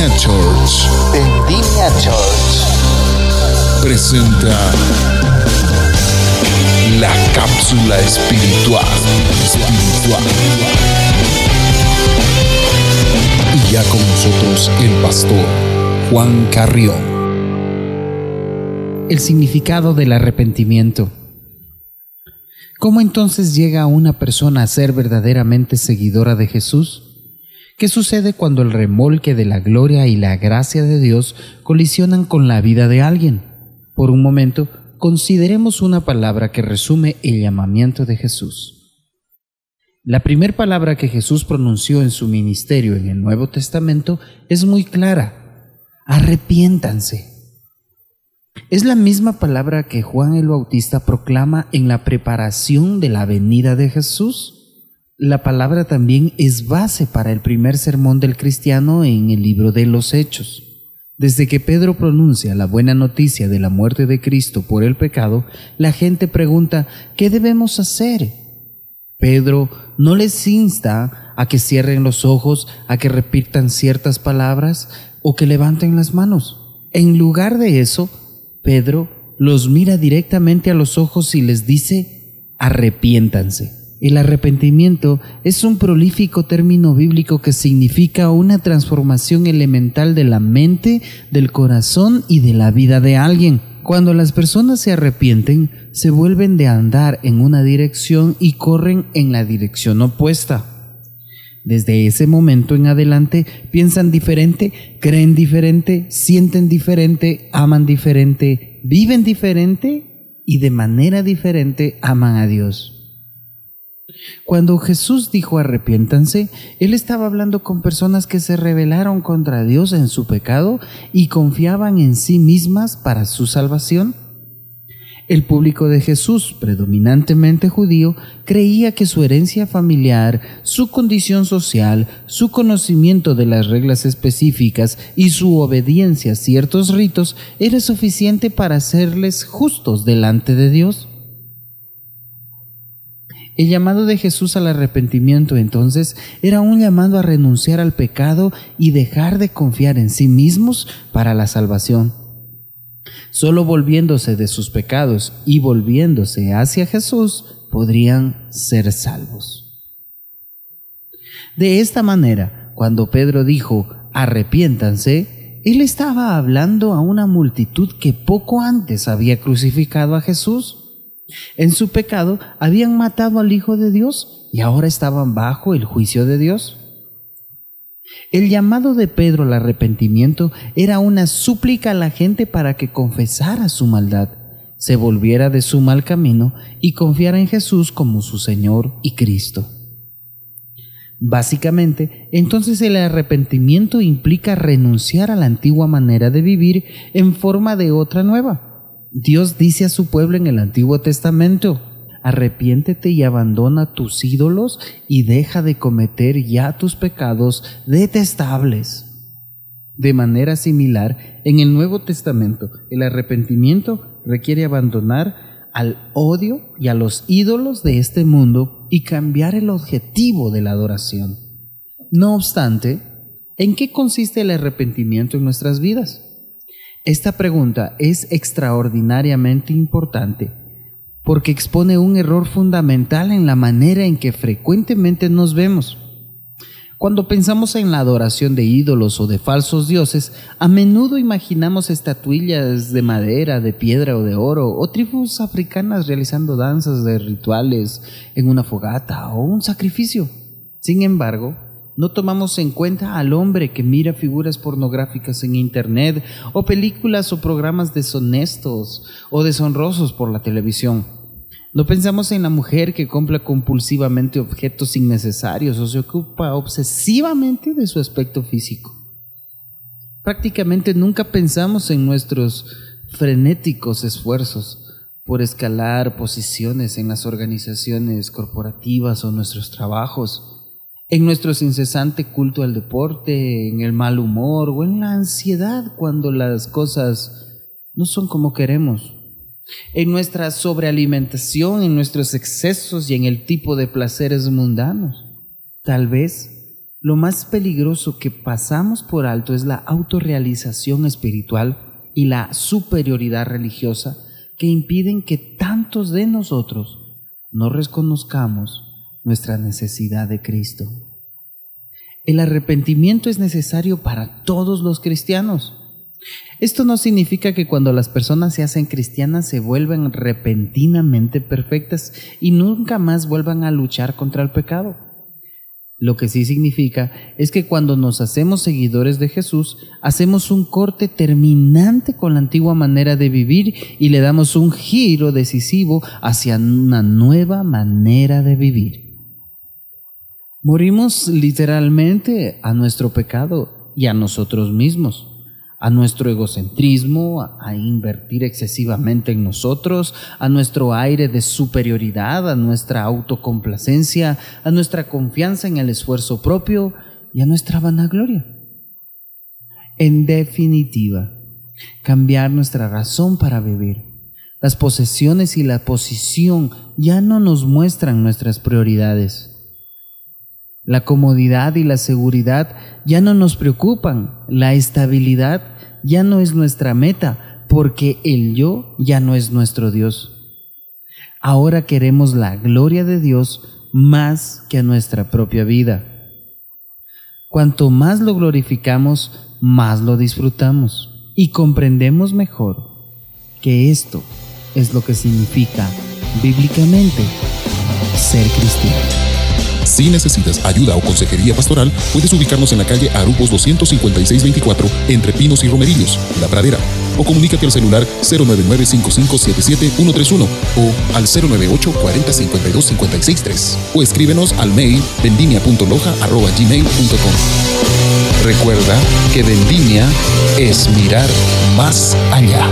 Vendimia Church. Vendimia Church. Presenta la cápsula espiritual. Espiritual. Y ya con nosotros el pastor Juan Carrión. El significado del arrepentimiento. ¿Cómo entonces llega una persona a ser verdaderamente seguidora de Jesús? ¿Qué sucede cuando el remolque de la gloria y la gracia de Dios colisionan con la vida de alguien? Por un momento, consideremos una palabra que resume el llamamiento de Jesús. La primera palabra que Jesús pronunció en su ministerio en el Nuevo Testamento es muy clara. Arrepiéntanse. Es la misma palabra que Juan el Bautista proclama en la preparación de la venida de Jesús. La palabra también es base para el primer sermón del cristiano en el libro de los Hechos. Desde que Pedro pronuncia la buena noticia de la muerte de Cristo por el pecado, la gente pregunta, ¿qué debemos hacer? Pedro no les insta a que cierren los ojos, a que repitan ciertas palabras o que levanten las manos. En lugar de eso, Pedro los mira directamente a los ojos y les dice, arrepiéntanse. El arrepentimiento es un prolífico término bíblico que significa una transformación elemental de la mente, del corazón y de la vida de alguien. Cuando las personas se arrepienten, se vuelven de andar en una dirección y corren en la dirección opuesta. Desde ese momento en adelante piensan diferente, creen diferente, sienten diferente, aman diferente, viven diferente y de manera diferente aman a Dios. Cuando Jesús dijo arrepiéntanse, Él estaba hablando con personas que se rebelaron contra Dios en su pecado y confiaban en sí mismas para su salvación. El público de Jesús, predominantemente judío, creía que su herencia familiar, su condición social, su conocimiento de las reglas específicas y su obediencia a ciertos ritos era suficiente para hacerles justos delante de Dios. El llamado de Jesús al arrepentimiento entonces era un llamado a renunciar al pecado y dejar de confiar en sí mismos para la salvación. Solo volviéndose de sus pecados y volviéndose hacia Jesús podrían ser salvos. De esta manera, cuando Pedro dijo, arrepiéntanse, él estaba hablando a una multitud que poco antes había crucificado a Jesús. En su pecado habían matado al Hijo de Dios y ahora estaban bajo el juicio de Dios. El llamado de Pedro al arrepentimiento era una súplica a la gente para que confesara su maldad, se volviera de su mal camino y confiara en Jesús como su Señor y Cristo. Básicamente, entonces el arrepentimiento implica renunciar a la antigua manera de vivir en forma de otra nueva Dios dice a su pueblo en el Antiguo Testamento, arrepiéntete y abandona tus ídolos y deja de cometer ya tus pecados detestables. De manera similar, en el Nuevo Testamento, el arrepentimiento requiere abandonar al odio y a los ídolos de este mundo y cambiar el objetivo de la adoración. No obstante, ¿en qué consiste el arrepentimiento en nuestras vidas? Esta pregunta es extraordinariamente importante porque expone un error fundamental en la manera en que frecuentemente nos vemos. Cuando pensamos en la adoración de ídolos o de falsos dioses, a menudo imaginamos estatuillas de madera, de piedra o de oro, o tribus africanas realizando danzas de rituales en una fogata o un sacrificio. Sin embargo, no tomamos en cuenta al hombre que mira figuras pornográficas en Internet o películas o programas deshonestos o deshonrosos por la televisión. No pensamos en la mujer que compra compulsivamente objetos innecesarios o se ocupa obsesivamente de su aspecto físico. Prácticamente nunca pensamos en nuestros frenéticos esfuerzos por escalar posiciones en las organizaciones corporativas o nuestros trabajos en nuestro incesante culto al deporte, en el mal humor o en la ansiedad cuando las cosas no son como queremos, en nuestra sobrealimentación, en nuestros excesos y en el tipo de placeres mundanos. Tal vez Lo más peligroso que pasamos por alto es la autorrealización espiritual y la superioridad religiosa que impiden que tantos de nosotros no reconozcamos nuestra necesidad de Cristo. El arrepentimiento es necesario para todos los cristianos. Esto no significa que cuando las personas se hacen cristianas se vuelvan repentinamente perfectas y nunca más vuelvan a luchar contra el pecado. Lo que sí significa es que cuando nos hacemos seguidores de Jesús, hacemos un corte terminante con la antigua manera de vivir y le damos un giro decisivo hacia una nueva manera de vivir. Morimos literalmente a nuestro pecado y a nosotros mismos a nuestro egocentrismo, a, invertir excesivamente en nosotros, a nuestro aire de superioridad, a nuestra autocomplacencia, a nuestra confianza en el esfuerzo propio y a nuestra vanagloria. En definitiva, cambiar nuestra razón para vivir. Las posesiones y la posición ya no nos muestran nuestras prioridades. La comodidad y la seguridad ya no nos preocupan. La estabilidad ya no es nuestra meta porque el yo ya no es nuestro Dios. Ahora queremos la gloria de Dios más que a nuestra propia vida. Cuanto más lo glorificamos, más lo disfrutamos y comprendemos mejor que esto es lo que significa bíblicamente ser cristiano. Si necesitas ayuda o consejería pastoral, puedes ubicarnos en la calle Arubos 25624 entre Pinos y Romerillos, La Pradera, o comunícate al celular 099 131 o al 098 40 52 o escríbenos al mail vendimia.loja.gmail.com Recuerda que vendimia es mirar más allá.